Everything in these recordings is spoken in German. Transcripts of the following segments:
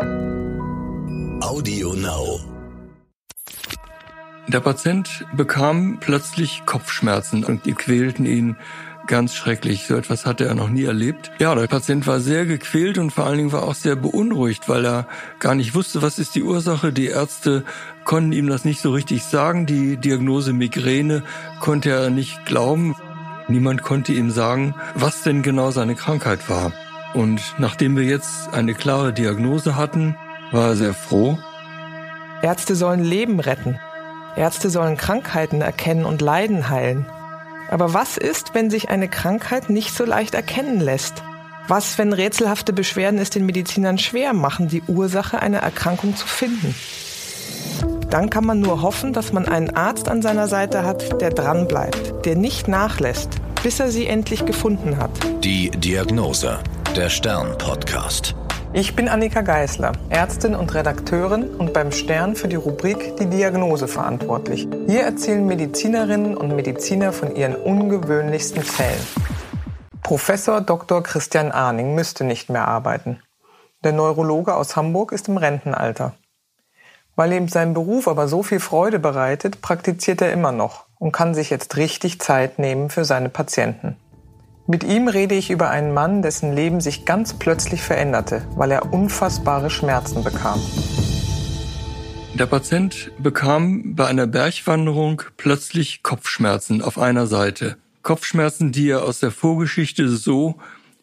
Audio Now. Der Patient bekam plötzlich Kopfschmerzen und die quälten ihn ganz schrecklich. So etwas hatte er noch nie erlebt. Ja, der Patient war sehr gequält und vor allen Dingen war auch sehr beunruhigt, weil er gar nicht wusste, was ist die Ursache. Die Ärzte konnten ihm das nicht so richtig sagen. Die Diagnose Migräne konnte er nicht glauben. Niemand konnte ihm sagen, was denn genau seine Krankheit war. Und nachdem wir jetzt eine klare Diagnose hatten, war er sehr froh. Ärzte sollen Leben retten. Ärzte sollen Krankheiten erkennen und Leiden heilen. Aber was ist, wenn sich eine Krankheit nicht so leicht erkennen lässt? Was, wenn rätselhafte Beschwerden es den Medizinern schwer machen, die Ursache einer Erkrankung zu finden? Dann kann man nur hoffen, dass man einen Arzt an seiner Seite hat, der dranbleibt, der nicht nachlässt, bis er sie endlich gefunden hat. Die Diagnose. Der Stern-Podcast. Ich bin Annika Geißler, Ärztin und Redakteurin und beim Stern für die Rubrik Die Diagnose verantwortlich. Hier erzählen Medizinerinnen und Mediziner von ihren ungewöhnlichsten Fällen. Professor Dr. Christian Arning müsste nicht mehr arbeiten. Der Neurologe aus Hamburg ist im Rentenalter. Weil ihm sein Beruf aber so viel Freude bereitet, praktiziert er immer noch und kann sich jetzt richtig Zeit nehmen für seine Patienten. Mit ihm rede ich über einen Mann, dessen Leben sich ganz plötzlich veränderte, weil er unfassbare Schmerzen bekam. Der Patient bekam bei einer Bergwanderung plötzlich Kopfschmerzen auf einer Seite. Kopfschmerzen, die er aus der Vorgeschichte so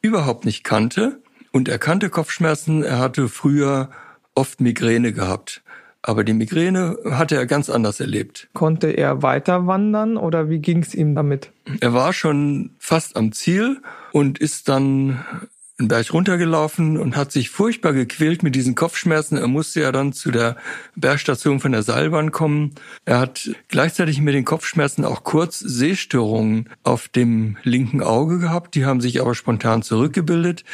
überhaupt nicht kannte. Und er kannte Kopfschmerzen, er hatte früher oft Migräne gehabt. Aber die Migräne hatte er ganz anders erlebt. Konnte er weiter wandern oder wie ging es ihm damit? Er war schon fast am Ziel und ist dann einen Berg runtergelaufen und hat sich furchtbar gequält mit diesen Kopfschmerzen. Er musste ja dann zu der Bergstation von der Seilbahn kommen. Er hat gleichzeitig mit den Kopfschmerzen auch kurz Sehstörungen auf dem linken Auge gehabt. Die haben sich aber spontan zurückgebildet.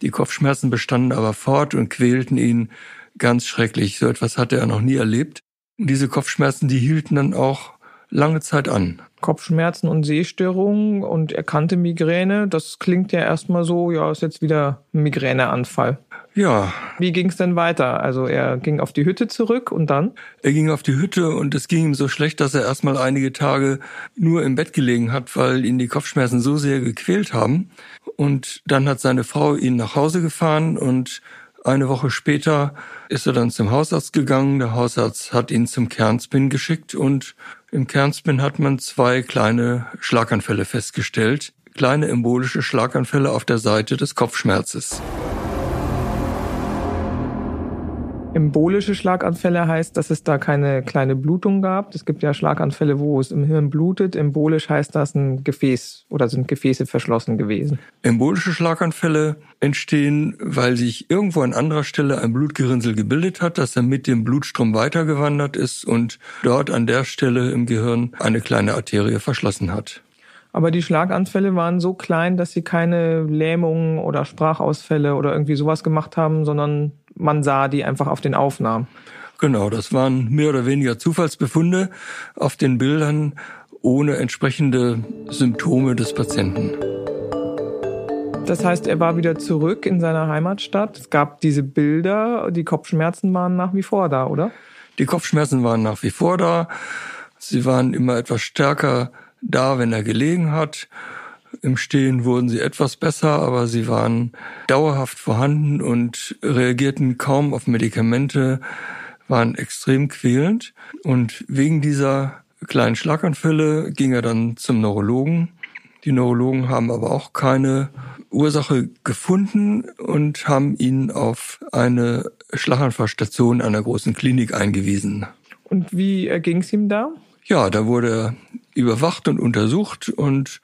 Die Kopfschmerzen bestanden aber fort und quälten ihn ganz schrecklich. So etwas hatte er noch nie erlebt. Und diese Kopfschmerzen, die hielten dann auch lange Zeit an. Kopfschmerzen und Sehstörungen und erkannte Migräne, das klingt ja erstmal so, ja, ist jetzt wieder ein Migräneanfall. Ja. Wie ging es denn weiter? Also er ging auf die Hütte zurück und dann? Er ging auf die Hütte und es ging ihm so schlecht, dass er erstmal einige Tage nur im Bett gelegen hat, weil ihn die Kopfschmerzen so sehr gequält haben. Und dann hat seine Frau ihn nach Hause gefahren und eine Woche später ist er dann zum Hausarzt gegangen. Der Hausarzt hat ihn zum Kernspin geschickt und im Kernspin hat man zwei kleine Schlaganfälle festgestellt. Kleine embolische Schlaganfälle auf der Seite des Kopfschmerzes. Embolische Schlaganfälle heißt, dass es da keine kleine Blutung gab. Es gibt ja Schlaganfälle, wo es im Hirn blutet. Embolisch heißt das ein Gefäß oder sind Gefäße verschlossen gewesen. Embolische Schlaganfälle entstehen, weil sich irgendwo an anderer Stelle ein Blutgerinnsel gebildet hat, das dann mit dem Blutstrom weitergewandert ist und dort an der Stelle im Gehirn eine kleine Arterie verschlossen hat. Aber die Schlaganfälle waren so klein, dass sie keine Lähmungen oder Sprachausfälle oder irgendwie sowas gemacht haben, sondern man sah die einfach auf den Aufnahmen. Genau, das waren mehr oder weniger Zufallsbefunde auf den Bildern ohne entsprechende Symptome des Patienten. Das heißt, er war wieder zurück in seiner Heimatstadt. Es gab diese Bilder, die Kopfschmerzen waren nach wie vor da, oder? Die Kopfschmerzen waren nach wie vor da. Sie waren immer etwas stärker da, wenn er gelegen hat. Im Stehen wurden sie etwas besser, aber sie waren dauerhaft vorhanden und reagierten kaum auf Medikamente, waren extrem quälend. Und wegen dieser kleinen Schlaganfälle ging er dann zum Neurologen. Die Neurologen haben aber auch keine Ursache gefunden und haben ihn auf eine Schlaganfallstation einer großen Klinik eingewiesen. Und wie ging es ihm da? Ja, da wurde er überwacht und untersucht und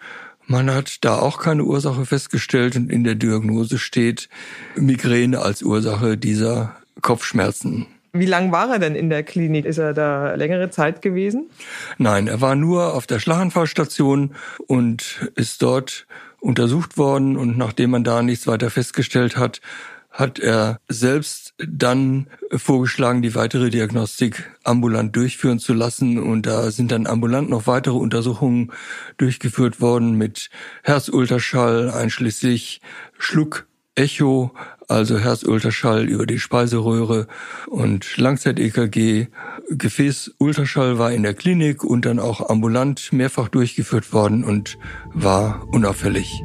man hat da auch keine Ursache festgestellt und in der Diagnose steht Migräne als Ursache dieser Kopfschmerzen. Wie lang war er denn in der Klinik? Ist er da längere Zeit gewesen? Nein, er war nur auf der Schlaganfallstation und ist dort untersucht worden und nachdem man da nichts weiter festgestellt hat, hat er selbst dann vorgeschlagen, die weitere Diagnostik ambulant durchführen zu lassen. Und da sind dann ambulant noch weitere Untersuchungen durchgeführt worden mit Herzultraschall, einschließlich Schluck, Echo, also Herzultraschall über die Speiseröhre und Langzeit-EKG. Gefäßultraschall war in der Klinik und dann auch ambulant mehrfach durchgeführt worden und war unauffällig.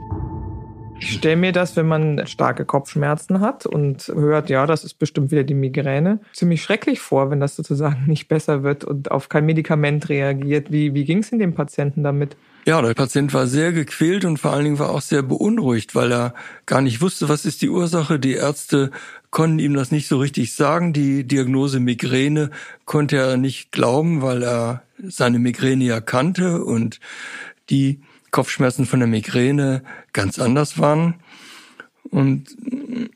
Ich stelle mir das, wenn man starke Kopfschmerzen hat und hört, ja, das ist bestimmt wieder die Migräne, ziemlich schrecklich vor, wenn das sozusagen nicht besser wird und auf kein Medikament reagiert. Wie, wie ging es in dem Patienten damit? Ja, der Patient war sehr gequält und vor allen Dingen war auch sehr beunruhigt, weil er gar nicht wusste, was ist die Ursache. Die Ärzte konnten ihm das nicht so richtig sagen. Die Diagnose Migräne konnte er nicht glauben, weil er seine Migräne ja kannte und die Kopfschmerzen von der Migräne ganz anders waren. Und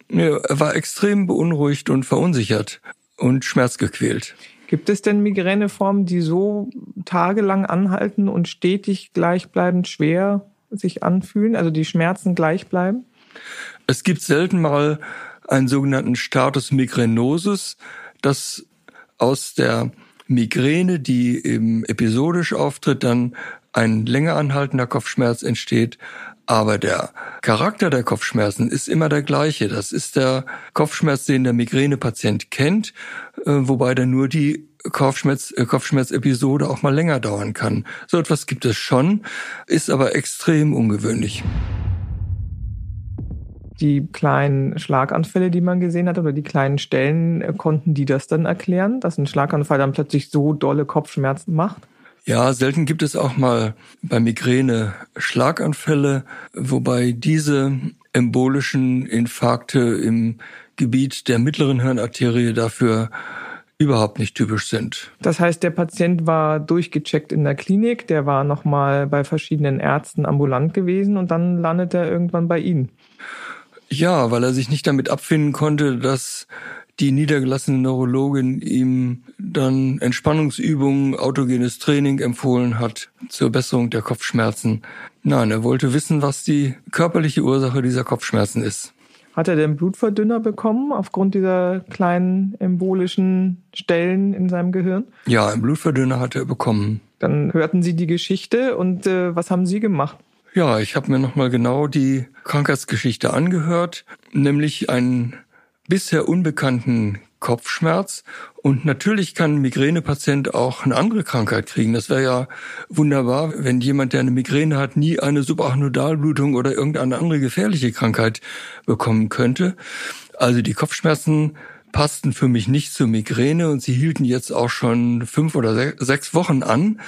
ja, er war extrem beunruhigt und verunsichert und schmerzgequält. Gibt es denn Migräneformen, die so tagelang anhalten und stetig gleichbleibend schwer sich anfühlen, also die Schmerzen gleich bleiben? Es gibt selten mal einen sogenannten Status migranosus, das aus der Migräne, die eben episodisch auftritt, dann ein länger anhaltender Kopfschmerz entsteht. Aber der Charakter der Kopfschmerzen ist immer der gleiche. Das ist der Kopfschmerz, den der Migränepatient kennt, äh, wobei dann nur die Kopfschmerz, äh, Kopfschmerzepisode auch mal länger dauern kann. So etwas gibt es schon, ist aber extrem ungewöhnlich die kleinen Schlaganfälle, die man gesehen hat, oder die kleinen Stellen, äh, konnten die das dann erklären, dass ein Schlaganfall dann plötzlich so dolle Kopfschmerzen macht? Ja, selten gibt es auch mal bei Migräne Schlaganfälle, wobei diese embolischen Infarkte im Gebiet der mittleren Hirnarterie dafür überhaupt nicht typisch sind. Das heißt, der Patient war durchgecheckt in der Klinik, der war nochmal bei verschiedenen Ärzten ambulant gewesen und dann landet er irgendwann bei Ihnen. Ja, weil er sich nicht damit abfinden konnte, dass die niedergelassene Neurologin ihm dann Entspannungsübungen, autogenes Training empfohlen hat zur Besserung der Kopfschmerzen. Nein, er wollte wissen, was die körperliche Ursache dieser Kopfschmerzen ist. Hat er denn Blutverdünner bekommen aufgrund dieser kleinen embolischen Stellen in seinem Gehirn? Ja, einen Blutverdünner hat er bekommen. Dann hörten Sie die Geschichte und äh, was haben Sie gemacht? Ja, ich habe mir nochmal genau die Krankheitsgeschichte angehört, nämlich einen bisher unbekannten Kopfschmerz. Und natürlich kann ein Migränepatient auch eine andere Krankheit kriegen. Das wäre ja wunderbar, wenn jemand, der eine Migräne hat, nie eine Subarachnoidalblutung oder irgendeine andere gefährliche Krankheit bekommen könnte. Also die Kopfschmerzen passten für mich nicht zur Migräne und sie hielten jetzt auch schon fünf oder sechs Wochen an.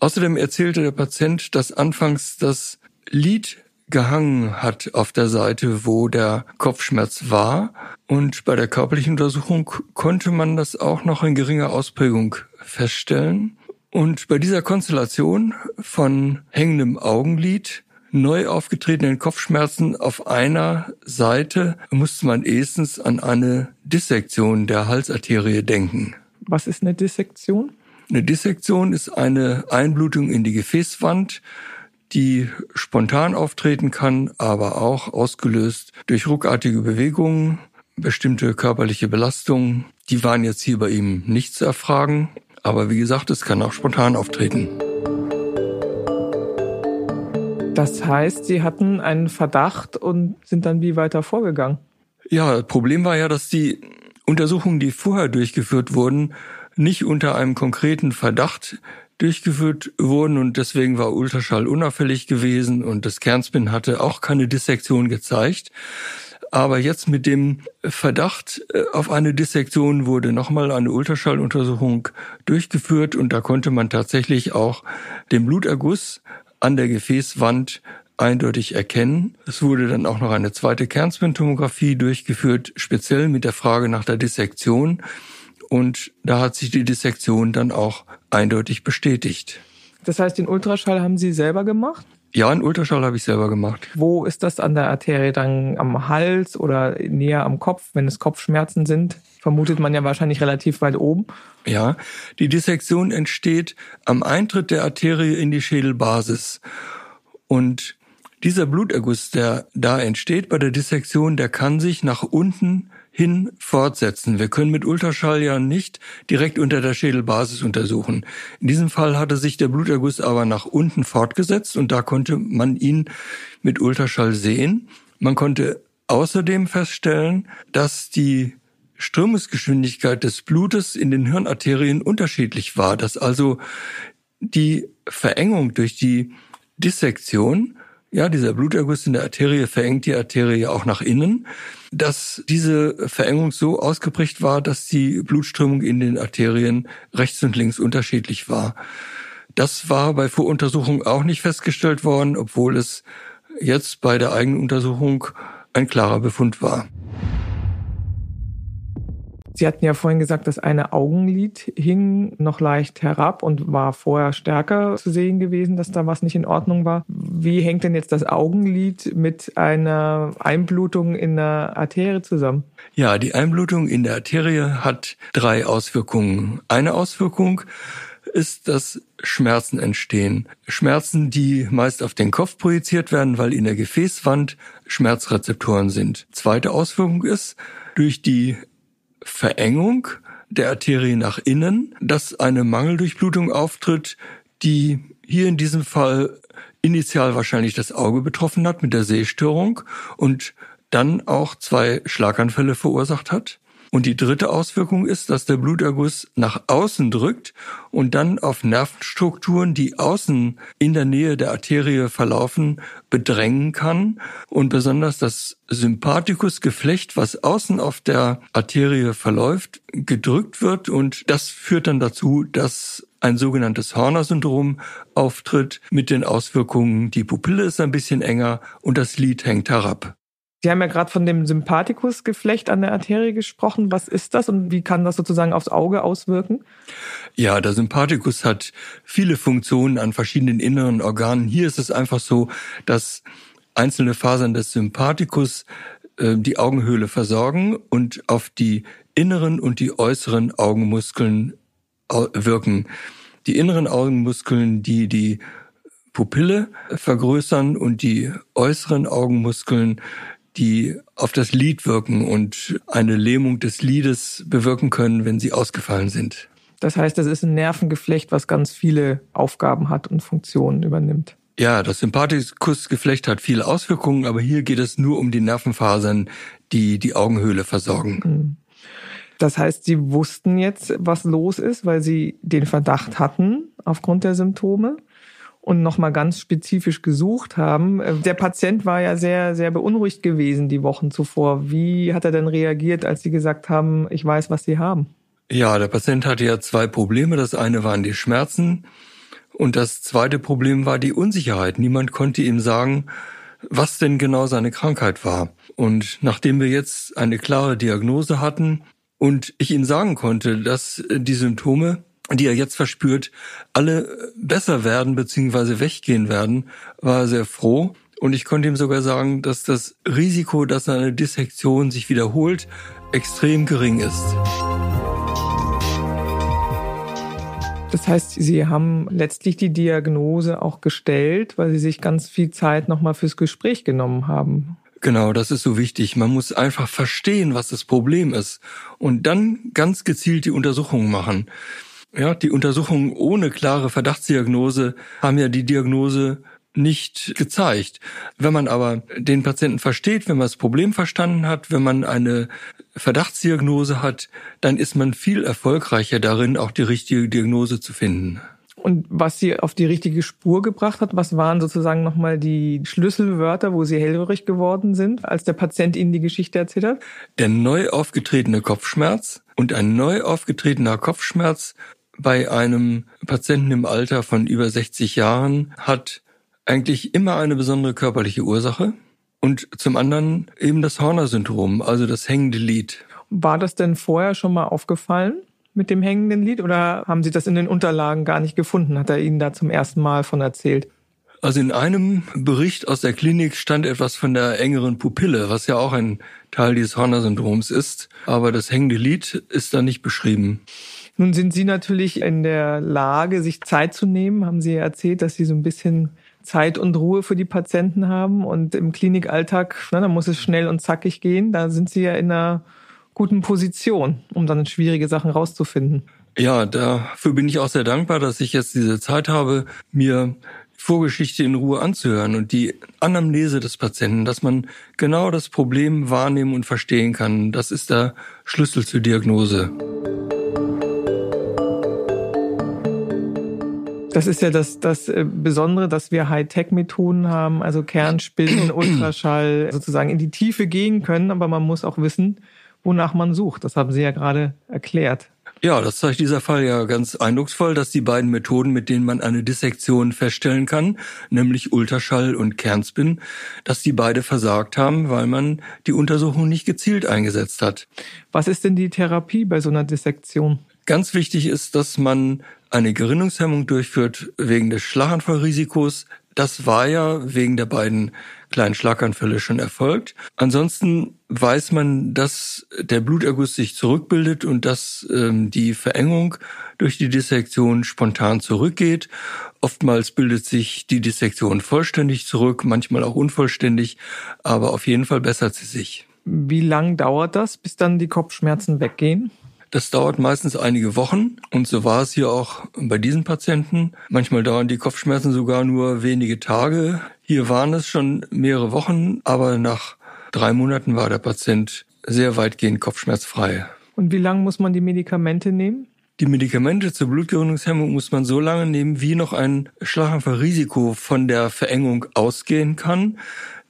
Außerdem erzählte der Patient, dass anfangs das Lied gehangen hat auf der Seite, wo der Kopfschmerz war. Und bei der körperlichen Untersuchung konnte man das auch noch in geringer Ausprägung feststellen. Und bei dieser Konstellation von hängendem Augenlid, neu aufgetretenen Kopfschmerzen auf einer Seite musste man erstens an eine Dissektion der Halsarterie denken. Was ist eine Dissektion? Eine Dissektion ist eine Einblutung in die Gefäßwand, die spontan auftreten kann, aber auch ausgelöst durch ruckartige Bewegungen, bestimmte körperliche Belastungen. Die waren jetzt hier bei ihm nicht zu erfragen, aber wie gesagt, es kann auch spontan auftreten. Das heißt, Sie hatten einen Verdacht und sind dann wie weiter vorgegangen? Ja, das Problem war ja, dass die Untersuchungen, die vorher durchgeführt wurden, nicht unter einem konkreten Verdacht durchgeführt wurden und deswegen war Ultraschall unauffällig gewesen und das Kernspin hatte auch keine Dissektion gezeigt. Aber jetzt mit dem Verdacht äh, auf eine Dissektion wurde nochmal eine Ultraschalluntersuchung durchgeführt und da konnte man tatsächlich auch den Bluterguss an der Gefäßwand eindeutig erkennen. Es wurde dann auch noch eine zweite Kernspintomographie durchgeführt, speziell mit der Frage nach der Dissektion. Und da hat sich die Dissektion dann auch eindeutig bestätigt. Das heißt, den Ultraschall haben Sie selber gemacht? Ja, einen Ultraschall habe ich selber gemacht. Wo ist das an der Arterie dann am Hals oder näher am Kopf, wenn es Kopfschmerzen sind? Vermutet man ja wahrscheinlich relativ weit oben. Ja, die Dissektion entsteht am Eintritt der Arterie in die Schädelbasis. Und dieser Bluterguss, der da entsteht bei der Dissektion, der kann sich nach unten hin fortsetzen. Wir können mit Ultraschall ja nicht direkt unter der Schädelbasis untersuchen. In diesem Fall hatte sich der Bluterguss aber nach unten fortgesetzt und da konnte man ihn mit Ultraschall sehen. Man konnte außerdem feststellen, dass die Strömungsgeschwindigkeit des Blutes in den Hirnarterien unterschiedlich war, dass also die Verengung durch die Dissektion, ja, dieser Bluterguss in der Arterie verengt die Arterie auch nach innen, dass diese Verengung so ausgeprägt war, dass die Blutströmung in den Arterien rechts und links unterschiedlich war. Das war bei Voruntersuchung auch nicht festgestellt worden, obwohl es jetzt bei der eigenen Untersuchung ein klarer Befund war. Sie hatten ja vorhin gesagt, das eine Augenlid hing noch leicht herab und war vorher stärker zu sehen gewesen, dass da was nicht in Ordnung war. Wie hängt denn jetzt das Augenlid mit einer Einblutung in der Arterie zusammen? Ja, die Einblutung in der Arterie hat drei Auswirkungen. Eine Auswirkung ist, dass Schmerzen entstehen. Schmerzen, die meist auf den Kopf projiziert werden, weil in der Gefäßwand Schmerzrezeptoren sind. Zweite Auswirkung ist, durch die Verengung der Arterie nach innen, dass eine Mangeldurchblutung auftritt, die hier in diesem Fall initial wahrscheinlich das Auge betroffen hat mit der Sehstörung und dann auch zwei Schlaganfälle verursacht hat. Und die dritte Auswirkung ist, dass der Bluterguss nach außen drückt und dann auf Nervenstrukturen, die außen in der Nähe der Arterie verlaufen, bedrängen kann. Und besonders das Sympathikusgeflecht, was außen auf der Arterie verläuft, gedrückt wird. Und das führt dann dazu, dass ein sogenanntes Horner-Syndrom auftritt mit den Auswirkungen, die Pupille ist ein bisschen enger und das Lid hängt herab. Sie haben ja gerade von dem Sympathikusgeflecht an der Arterie gesprochen. Was ist das und wie kann das sozusagen aufs Auge auswirken? Ja, der Sympathikus hat viele Funktionen an verschiedenen inneren Organen. Hier ist es einfach so, dass einzelne Fasern des Sympathikus äh, die Augenhöhle versorgen und auf die inneren und die äußeren Augenmuskeln wirken. Die inneren Augenmuskeln, die die Pupille vergrößern und die äußeren Augenmuskeln die auf das Lied wirken und eine Lähmung des Liedes bewirken können, wenn sie ausgefallen sind. Das heißt, das ist ein Nervengeflecht, was ganz viele Aufgaben hat und Funktionen übernimmt. Ja, das Sympathikusgeflecht hat viele Auswirkungen, aber hier geht es nur um die Nervenfasern, die die Augenhöhle versorgen. Mhm. Das heißt, Sie wussten jetzt, was los ist, weil Sie den Verdacht hatten aufgrund der Symptome und nochmal ganz spezifisch gesucht haben. Äh, der Patient war ja sehr, sehr beunruhigt gewesen die Wochen zuvor. Wie hat er denn reagiert, als Sie gesagt haben, ich weiß, was Sie haben? Ja, der Patient hatte ja zwei Probleme. Das eine waren die Schmerzen und das zweite Problem war die Unsicherheit. Niemand konnte ihm sagen, was denn genau seine Krankheit war. Und nachdem wir jetzt eine klare Diagnose hatten und ich ihm sagen konnte, dass die Symptome die er jetzt verspürt, alle besser werden bzw. weggehen werden, war er sehr froh. Und ich konnte ihm sogar sagen, dass das Risiko, dass eine Dissektion sich wiederholt, extrem gering ist. Das heißt, Sie haben letztlich die Diagnose auch gestellt, weil Sie sich ganz viel Zeit nochmal fürs Gespräch genommen haben. Genau, das ist so wichtig. Man muss einfach verstehen, was das Problem ist und dann ganz gezielt die Untersuchungen machen. Ja, die Untersuchungen ohne klare Verdachtsdiagnose haben ja die Diagnose nicht gezeigt. Wenn man aber den Patienten versteht, wenn man das Problem verstanden hat, wenn man eine Verdachtsdiagnose hat, dann ist man viel erfolgreicher darin, auch die richtige Diagnose zu finden. Und was sie auf die richtige Spur gebracht hat, was waren sozusagen nochmal die Schlüsselwörter, wo sie hellhörig geworden sind, als der Patient ihnen die Geschichte erzählt hat? Der neu aufgetretene Kopfschmerz und ein neu aufgetretener Kopfschmerz bei einem Patienten im Alter von über 60 Jahren hat eigentlich immer eine besondere körperliche Ursache und zum anderen eben das Horner-Syndrom, also das hängende Lied. War das denn vorher schon mal aufgefallen mit dem hängenden Lied oder haben Sie das in den Unterlagen gar nicht gefunden? Hat er Ihnen da zum ersten Mal von erzählt? Also in einem Bericht aus der Klinik stand etwas von der engeren Pupille, was ja auch ein Teil dieses Horner-Syndroms ist, aber das hängende Lied ist da nicht beschrieben. Nun sind Sie natürlich in der Lage, sich Zeit zu nehmen. Haben Sie ja erzählt, dass Sie so ein bisschen Zeit und Ruhe für die Patienten haben. Und im Klinikalltag, na, da muss es schnell und zackig gehen. Da sind Sie ja in einer guten Position, um dann schwierige Sachen rauszufinden. Ja, dafür bin ich auch sehr dankbar, dass ich jetzt diese Zeit habe, mir Vorgeschichte in Ruhe anzuhören und die Anamnese des Patienten, dass man genau das Problem wahrnehmen und verstehen kann. Das ist der Schlüssel zur Diagnose. Das ist ja das, das äh, Besondere, dass wir Hightech-Methoden haben, also Kernspinnen, Ultraschall, sozusagen in die Tiefe gehen können, aber man muss auch wissen, wonach man sucht. Das haben Sie ja gerade erklärt. Ja, das zeigt dieser Fall ja ganz eindrucksvoll, dass die beiden Methoden, mit denen man eine Dissektion feststellen kann, nämlich Ultraschall und Kernspin, dass die beide versagt haben, weil man die Untersuchung nicht gezielt eingesetzt hat. Was ist denn die Therapie bei so einer Dissektion? Ganz wichtig ist, dass man eine Gerinnungshemmung durchführt wegen des Schlaganfallrisikos. Das war ja wegen der beiden kleinen Schlaganfälle schon erfolgt. Ansonsten weiß man, dass der Bluterguss sich zurückbildet und dass ähm, die Verengung durch die Dissektion spontan zurückgeht. Oftmals bildet sich die Dissektion vollständig zurück, manchmal auch unvollständig, aber auf jeden Fall bessert sie sich. Wie lang dauert das, bis dann die Kopfschmerzen weggehen? Das dauert meistens einige Wochen und so war es hier auch bei diesen Patienten. Manchmal dauern die Kopfschmerzen sogar nur wenige Tage. Hier waren es schon mehrere Wochen, aber nach drei Monaten war der Patient sehr weitgehend kopfschmerzfrei. Und wie lange muss man die Medikamente nehmen? Die Medikamente zur Blutgerinnungshemmung muss man so lange nehmen, wie noch ein Schlaganfallrisiko von der Verengung ausgehen kann.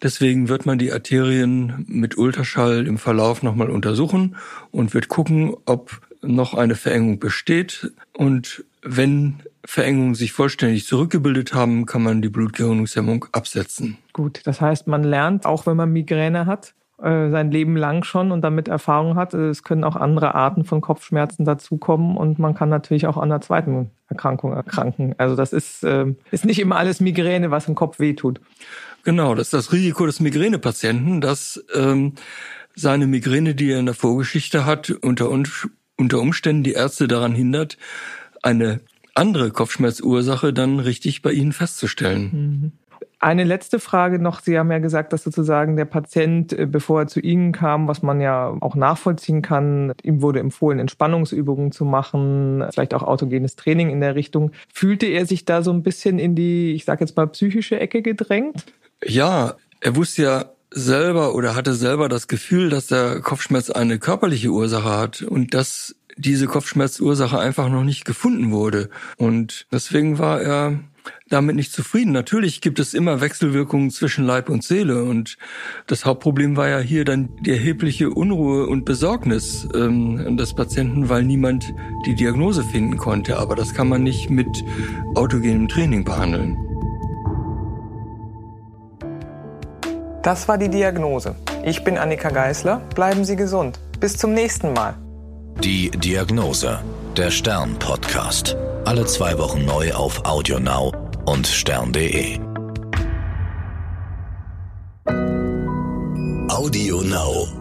Deswegen wird man die Arterien mit Ultraschall im Verlauf nochmal untersuchen und wird gucken, ob noch eine Verengung besteht. Und wenn Verengungen sich vollständig zurückgebildet haben, kann man die Blutgerinnungshemmung absetzen. Gut, das heißt, man lernt, auch wenn man Migräne hat, äh, sein Leben lang schon und damit Erfahrung hat. Es können auch andere Arten von Kopfschmerzen dazukommen und man kann natürlich auch an einer zweiten Erkrankung erkranken. Also das ist, äh, ist nicht immer alles Migräne, was im Kopf wehtut. Genau, das ist das Risiko des Migränepatienten, dass ähm, seine Migräne, die er in der Vorgeschichte hat, unter, unter Umständen die Ärzte daran hindert, eine andere Kopfschmerzursache dann richtig bei ihnen festzustellen. Mhm. Eine letzte Frage noch. Sie haben ja gesagt, dass sozusagen der Patient, äh, bevor er zu Ihnen kam, was man ja auch nachvollziehen kann, ihm wurde empfohlen, Entspannungsübungen zu machen, vielleicht auch autogenes Training in der Richtung. Fühlte er sich da so ein bisschen in die, ich sage jetzt mal, psychische Ecke gedrängt? Ja, er wusste ja selber oder hatte selber das Gefühl, dass der Kopfschmerz eine körperliche Ursache hat und dass diese Kopfschmerzursache einfach noch nicht gefunden wurde. Und deswegen war er damit nicht zufrieden. Natürlich gibt es immer Wechselwirkungen zwischen Leib und Seele und das Hauptproblem war ja hier dann die erhebliche Unruhe und Besorgnis ähm, des Patienten, weil niemand die Diagnose finden konnte. Aber das kann man nicht mit autogenem Training behandeln. Das war die Diagnose. Ich bin Annika Geißler. Bleiben Sie gesund. Bis zum nächsten Mal. Die Diagnose. Der Stern-Podcast. Alle zwei Wochen neu auf AudioNow und stern.de. Audio Now.